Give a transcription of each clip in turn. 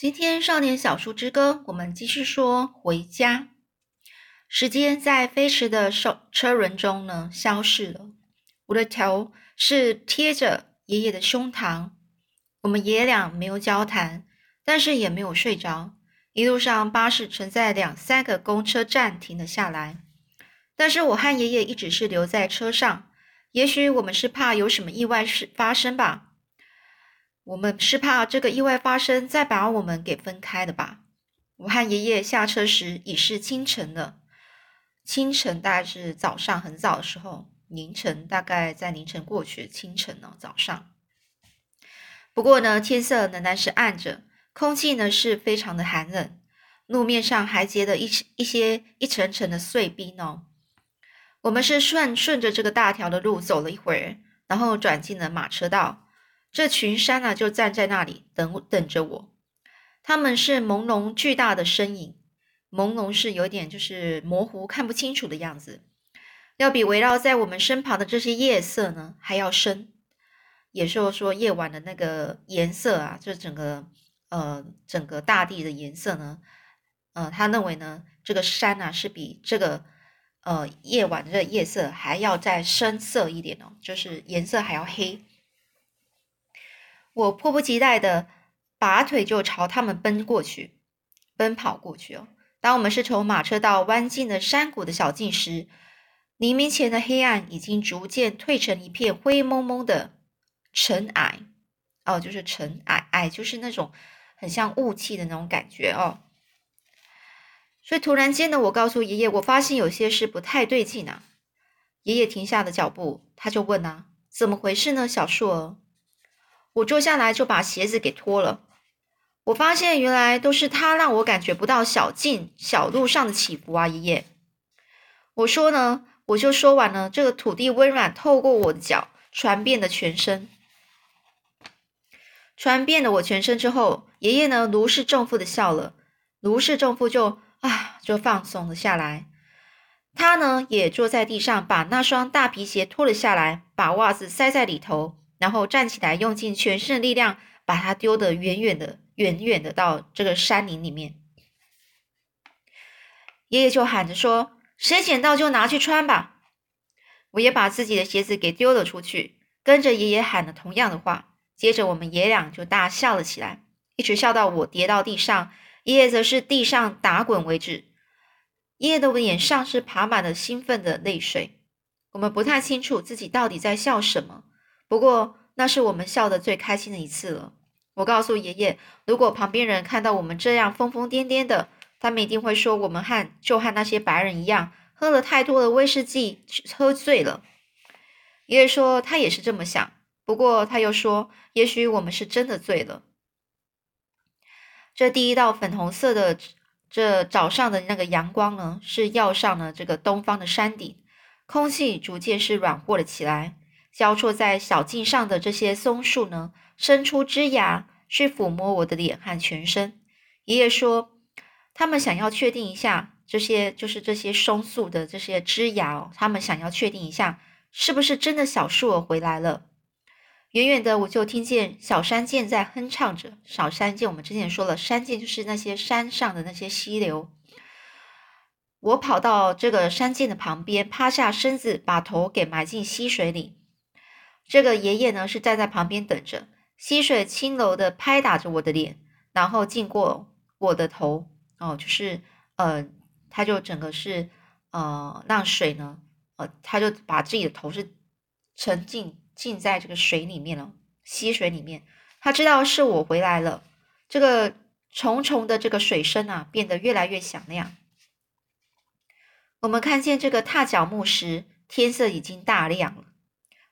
今天少年小树之歌，我们继续说回家。时间在飞驰的手车轮中呢消逝了。我的头是贴着爷爷的胸膛，我们爷俩没有交谈，但是也没有睡着。一路上巴士曾在两三个公车站停了下来，但是我和爷爷一直是留在车上。也许我们是怕有什么意外事发生吧，我们是怕这个意外发生再把我们给分开的吧。我和爷爷下车时已是清晨了。清晨大概是早上很早的时候，凌晨大概在凌晨过去，清晨呢早上。不过呢，天色仍然是暗着，空气呢是非常的寒冷，路面上还结了一一些一层层的碎冰哦。我们是顺顺着这个大条的路走了一会儿，然后转进了马车道。这群山啊就站在那里等等着我，他们是朦胧巨大的身影。朦胧是有点就是模糊看不清楚的样子，要比围绕在我们身旁的这些夜色呢还要深，也就是说夜晚的那个颜色啊，就整个呃整个大地的颜色呢，呃他认为呢这个山啊是比这个呃夜晚的夜色还要再深色一点哦，就是颜色还要黑。我迫不及待的拔腿就朝他们奔过去，奔跑过去哦。当我们是从马车道弯进了山谷的小径时，黎明前的黑暗已经逐渐褪成一片灰蒙蒙的尘埃。哦，就是尘埃，埃就是那种很像雾气的那种感觉哦。所以突然间呢，我告诉爷爷，我发现有些事不太对劲啊。爷爷停下了脚步，他就问啊：“怎么回事呢，小树儿？”我坐下来就把鞋子给脱了。我发现原来都是他让我感觉不到小径小路上的起伏啊，爷爷。我说呢，我就说完了。这个土地温暖透过我的脚传遍了全身，传遍了我全身之后，爷爷呢如释重负的笑了，如释重负就啊就放松了下来。他呢也坐在地上，把那双大皮鞋脱了下来，把袜子塞在里头，然后站起来，用尽全身的力量把它丢得远远的。远远的到这个山林里面，爷爷就喊着说：“谁捡到就拿去穿吧。”我也把自己的鞋子给丢了出去，跟着爷爷喊了同样的话。接着我们爷俩就大笑了起来，一直笑到我跌到地上，爷爷则是地上打滚为止。爷爷的脸上是爬满了兴奋的泪水。我们不太清楚自己到底在笑什么，不过那是我们笑得最开心的一次了。我告诉爷爷，如果旁边人看到我们这样疯疯癫癫的，他们一定会说我们和就和那些白人一样，喝了太多的威士忌，喝醉了。爷爷说他也是这么想，不过他又说，也许我们是真的醉了。这第一道粉红色的这早上的那个阳光呢，是耀上了这个东方的山顶，空气逐渐是软和了起来，交错在小径上的这些松树呢。伸出枝芽去抚摸我的脸和全身。爷爷说，他们想要确定一下这些，就是这些松树的这些枝芽哦，他们想要确定一下是不是真的小树儿回来了。远远的我就听见小山涧在哼唱着。小山涧，我们之前说了，山涧就是那些山上的那些溪流。我跑到这个山涧的旁边，趴下身子，把头给埋进溪水里。这个爷爷呢，是站在旁边等着。溪水轻柔的拍打着我的脸，然后浸过我的头，哦，就是呃，他就整个是呃，让水呢，呃，他就把自己的头是沉浸浸在这个水里面了，溪水里面。他知道是我回来了，这个重重的这个水声啊，变得越来越响亮。我们看见这个踏脚木时，天色已经大亮了，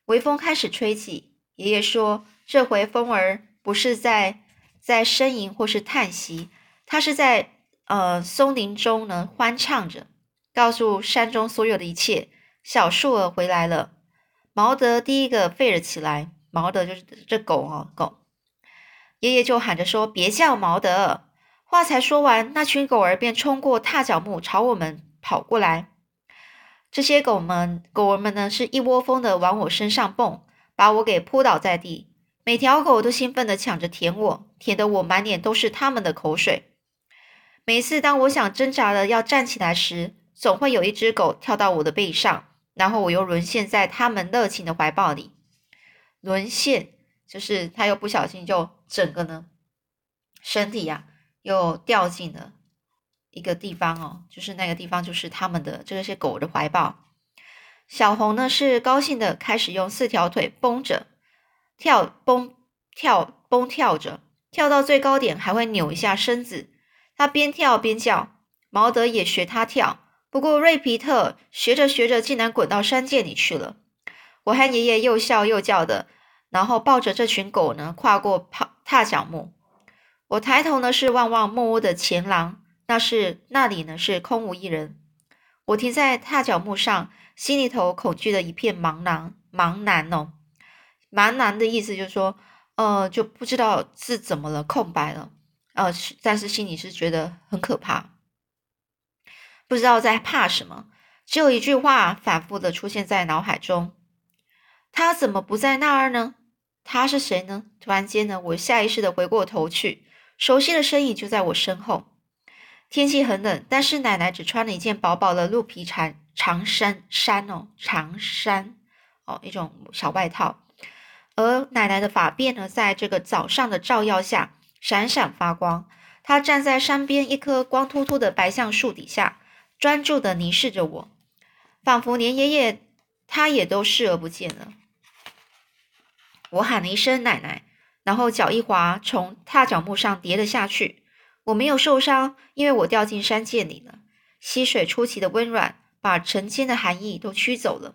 微风开始吹起。爷爷说。这回风儿不是在在呻吟或是叹息，它是在呃松林中呢欢唱着，告诉山中所有的一切，小树儿回来了。毛德第一个吠了起来，毛德就是这狗啊，狗。爷爷就喊着说：“别叫毛德！”话才说完，那群狗儿便冲过踏脚木，朝我们跑过来。这些狗们，狗儿们呢，是一窝蜂的往我身上蹦，把我给扑倒在地。每条狗都兴奋的抢着舔我，舔得我满脸都是它们的口水。每次当我想挣扎的要站起来时，总会有一只狗跳到我的背上，然后我又沦陷在它们热情的怀抱里。沦陷就是它又不小心就整个呢身体呀又掉进了一个地方哦，就是那个地方就是他们的这些狗的怀抱。小红呢是高兴的开始用四条腿蹦着跳，蹦跳蹦跳着，跳到最高点还会扭一下身子。他边跳边叫，毛德也学他跳。不过瑞皮特学着学着，竟然滚到山涧里去了。我和爷爷又笑又叫的，然后抱着这群狗呢，跨过踏踏脚木。我抬头呢，是望望木屋的前廊，那是那里呢是空无一人。我停在踏脚木上，心里头恐惧的一片茫然茫然哦。茫然的意思就是说，呃，就不知道是怎么了，空白了。呃，但是心里是觉得很可怕，不知道在怕什么。只有一句话反复的出现在脑海中：他怎么不在那儿呢？他是谁呢？突然间呢，我下意识的回过头去，熟悉的身影就在我身后。天气很冷，但是奶奶只穿了一件薄薄的鹿皮长长衫衫哦，长衫哦，一种小外套。而奶奶的发辫呢，在这个早上的照耀下。闪闪发光，她站在山边一棵光秃秃的白橡树底下，专注地凝视着我，仿佛连爷爷他也都视而不见了。我喊了一声“奶奶”，然后脚一滑，从踏脚木上跌了下去。我没有受伤，因为我掉进山涧里了。溪水出奇的温软，把成千的寒意都驱走了。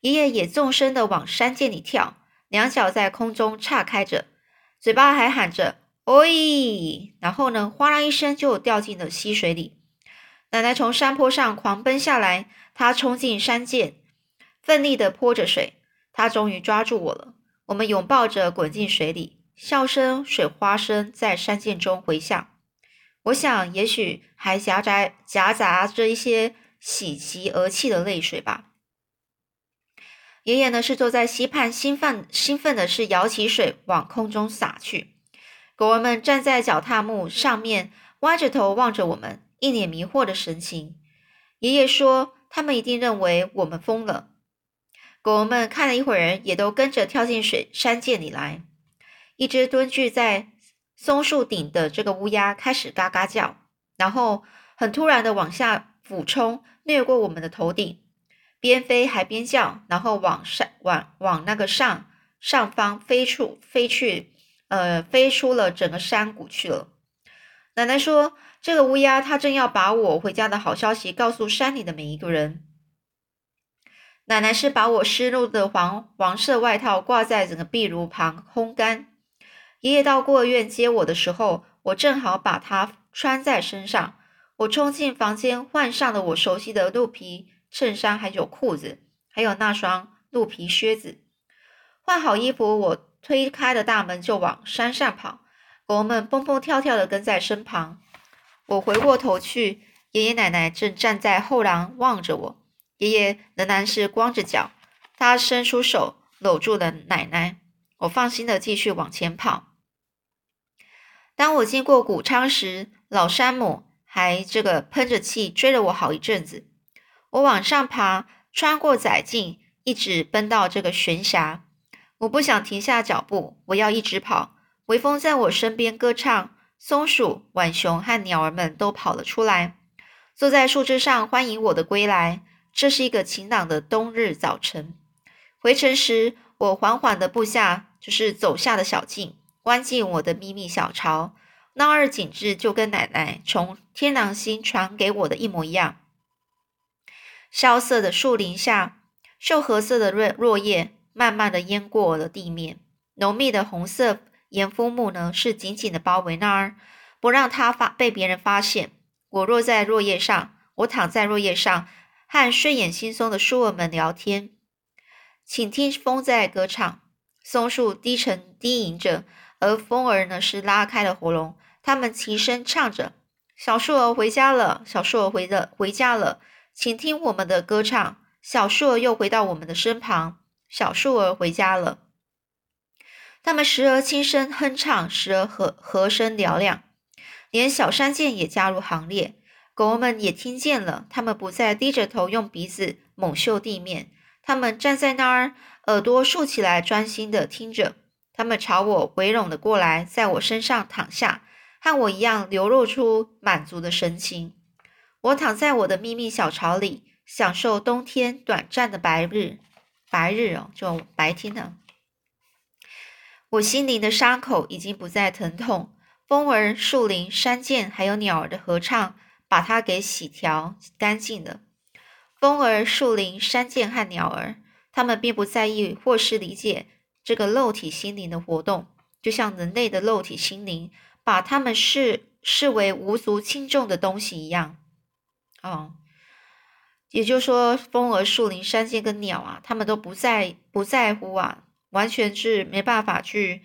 爷爷也纵身地往山涧里跳，两脚在空中岔开着，嘴巴还喊着。哦咦，然后呢？哗啦一声就掉进了溪水里。奶奶从山坡上狂奔下来，她冲进山涧，奋力地泼着水。她终于抓住我了，我们拥抱着滚进水里，笑声、水花声在山涧中回响。我想，也许还夹杂夹杂着一些喜极而泣的泪水吧。爷爷呢，是坐在溪畔，兴奋兴奋的是舀起水往空中洒去。狗儿们站在脚踏木上面，歪着头望着我们，一脸迷惑的神情。爷爷说：“他们一定认为我们疯了。”狗儿们看了一会儿，也都跟着跳进水山涧里来。一只蹲踞在松树顶的这个乌鸦开始嘎嘎叫，然后很突然的往下俯冲，掠过我们的头顶，边飞还边叫，然后往上往往那个上上方飞出飞去。呃，飞出了整个山谷去了。奶奶说：“这个乌鸦，它正要把我回家的好消息告诉山里的每一个人。”奶奶是把我湿漉的黄黄色外套挂在整个壁炉旁烘干。爷爷到孤儿院接我的时候，我正好把它穿在身上。我冲进房间，换上了我熟悉的鹿皮衬衫，还有裤子，还有那双鹿皮靴子。换好衣服，我。推开了大门就往山上跑，狗们蹦蹦跳跳的跟在身旁。我回过头去，爷爷奶奶正站在后廊望着我。爷爷仍然是光着脚，他伸出手搂住了奶奶。我放心的继续往前跑。当我经过谷仓时，老山姆还这个喷着气追了我好一阵子。我往上爬，穿过窄径，一直奔到这个悬崖。我不想停下脚步，我要一直跑。微风在我身边歌唱，松鼠、浣熊和鸟儿们都跑了出来，坐在树枝上欢迎我的归来。这是一个晴朗的冬日早晨。回程时，我缓缓的步下，就是走下的小径，关进我的秘密小巢。那儿景致就跟奶奶从天狼星传给我的一模一样。萧瑟的树林下，锈褐色的落落叶。慢慢的淹过了地面，浓密的红色岩枫木呢，是紧紧的包围那儿，不让它发被别人发现。我落在落叶上，我躺在落叶上，和睡眼惺忪的树儿们聊天，请听风在歌唱。松树低沉低吟着，而风儿呢是拉开了喉咙，它们齐声唱着：“小树儿回家了，小树儿回了回家了，请听我们的歌唱。”小树儿又回到我们的身旁。小树儿回家了。他们时而轻声哼唱，时而和和声嘹亮，连小山涧也加入行列。狗儿们也听见了，他们不再低着头用鼻子猛嗅地面，他们站在那儿，耳朵竖起来，专心的听着。他们朝我围拢了过来，在我身上躺下，和我一样流露出满足的神情。我躺在我的秘密小巢里，享受冬天短暂的白日，白日哦，就白天呢。我心灵的伤口已经不再疼痛，风儿、树林、山涧，还有鸟儿的合唱。把它给洗调干净了。风儿、树林、山涧和鸟儿，他们并不在意或是理解这个肉体心灵的活动，就像人类的肉体心灵把他们视视为无足轻重的东西一样。哦，也就是说，风儿、树林、山涧跟鸟啊，他们都不在不在乎啊，完全是没办法去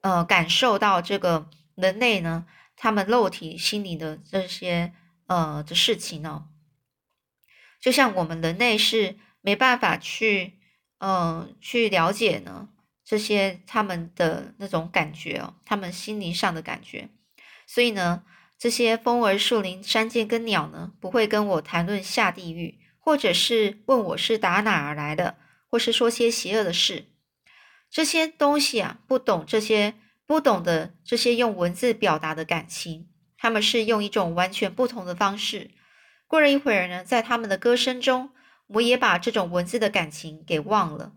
呃感受到这个人类呢，他们肉体心灵的这些。呃的事情呢，就像我们人类是没办法去，嗯，去了解呢这些他们的那种感觉哦，他们心灵上的感觉。所以呢，这些风儿、树林、山涧跟鸟呢，不会跟我谈论下地狱，或者是问我是打哪儿来的，或是说些邪恶的事。这些东西啊，不懂这些，不懂得这些用文字表达的感情。他们是用一种完全不同的方式。过了一会儿呢，在他们的歌声中，我也把这种文字的感情给忘了。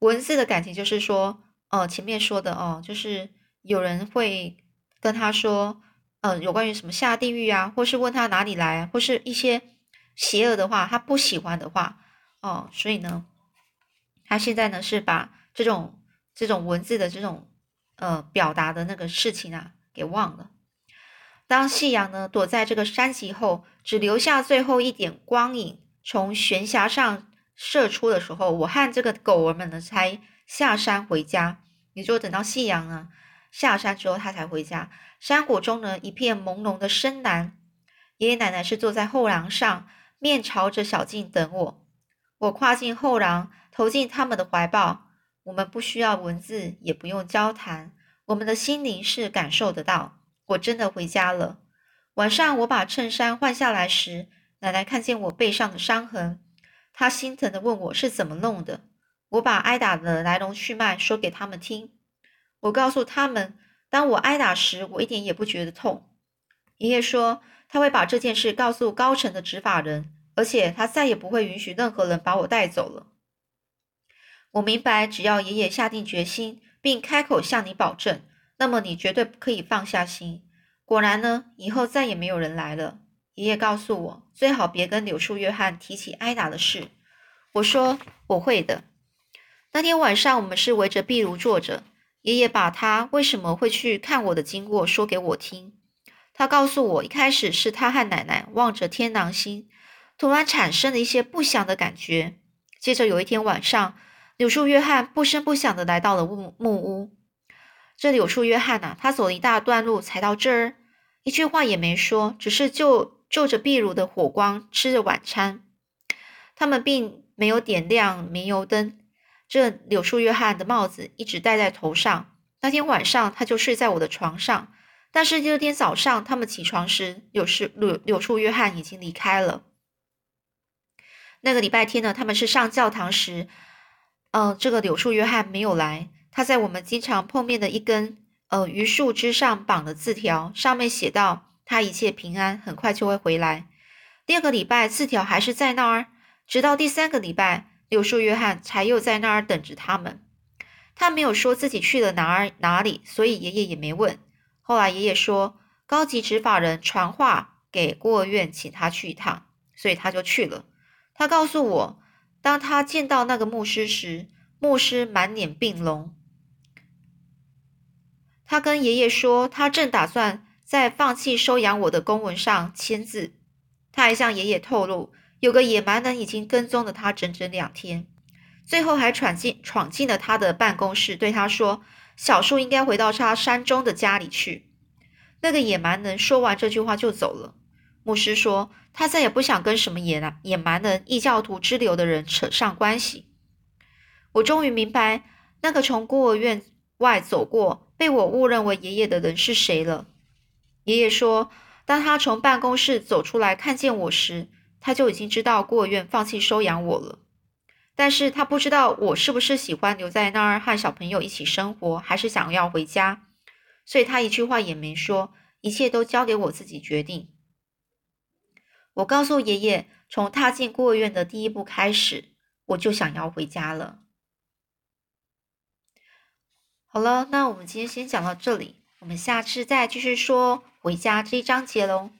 文字的感情就是说，哦，前面说的哦，就是有人会跟他说，嗯，有关于什么下地狱啊，或是问他哪里来，或是一些邪恶的话，他不喜欢的话，哦，所以呢，他现在呢是把这种这种文字的这种呃表达的那个事情啊给忘了。当夕阳呢躲在这个山脊后，只留下最后一点光影从悬崖上射出的时候，我和这个狗儿们呢才下山回家。也就等到夕阳呢下山之后，他才回家。山谷中呢一片朦胧的深蓝，爷爷奶奶是坐在后廊上，面朝着小径等我。我跨进后廊，投进他们的怀抱。我们不需要文字，也不用交谈，我们的心灵是感受得到。我真的回家了。晚上我把衬衫换下来时，奶奶看见我背上的伤痕，她心疼的问我是怎么弄的。我把挨打的来龙去脉说给他们听。我告诉他们，当我挨打时，我一点也不觉得痛。爷爷说他会把这件事告诉高层的执法人，而且他再也不会允许任何人把我带走了。我明白，只要爷爷下定决心，并开口向你保证。那么你绝对可以放下心。果然呢，以后再也没有人来了。爷爷告诉我，最好别跟柳树约翰提起挨打的事。我说我会的。那天晚上，我们是围着壁炉坐着。爷爷把他为什么会去看我的经过说给我听。他告诉我，一开始是他和奶奶望着天狼星，突然产生了一些不祥的感觉。接着有一天晚上，柳树约翰不声不响的来到了木木屋。这柳树约翰呐，他走了一大段路才到这儿，一句话也没说，只是就就着壁炉的火光吃着晚餐。他们并没有点亮煤油灯。这柳树约翰的帽子一直戴在头上。那天晚上他就睡在我的床上，但是第二天早上他们起床时，柳树柳柳树约翰已经离开了。那个礼拜天呢，他们是上教堂时，嗯，这个柳树约翰没有来。他在我们经常碰面的一根呃榆树枝上绑了字条，上面写道：“他一切平安，很快就会回来。”第二个礼拜，字条还是在那儿，直到第三个礼拜，柳树约翰才又在那儿等着他们。他没有说自己去了哪儿哪里，所以爷爷也没问。后来爷爷说，高级执法人传话给孤儿院，请他去一趟，所以他就去了。他告诉我，当他见到那个牧师时，牧师满脸病容。他跟爷爷说，他正打算在放弃收养我的公文上签字。他还向爷爷透露，有个野蛮人已经跟踪了他整整两天，最后还闯进闯进了他的办公室，对他说：“小树应该回到他山中的家里去。”那个野蛮人说完这句话就走了。牧师说，他再也不想跟什么野蛮野蛮人、异教徒之流的人扯上关系。我终于明白，那个从孤儿院。外走过被我误认为爷爷的人是谁了。爷爷说，当他从办公室走出来看见我时，他就已经知道孤儿院放弃收养我了。但是他不知道我是不是喜欢留在那儿和小朋友一起生活，还是想要回家，所以他一句话也没说，一切都交给我自己决定。我告诉爷爷，从踏进孤儿院的第一步开始，我就想要回家了。好了，那我们今天先讲到这里，我们下次再继续说回家这一章节喽。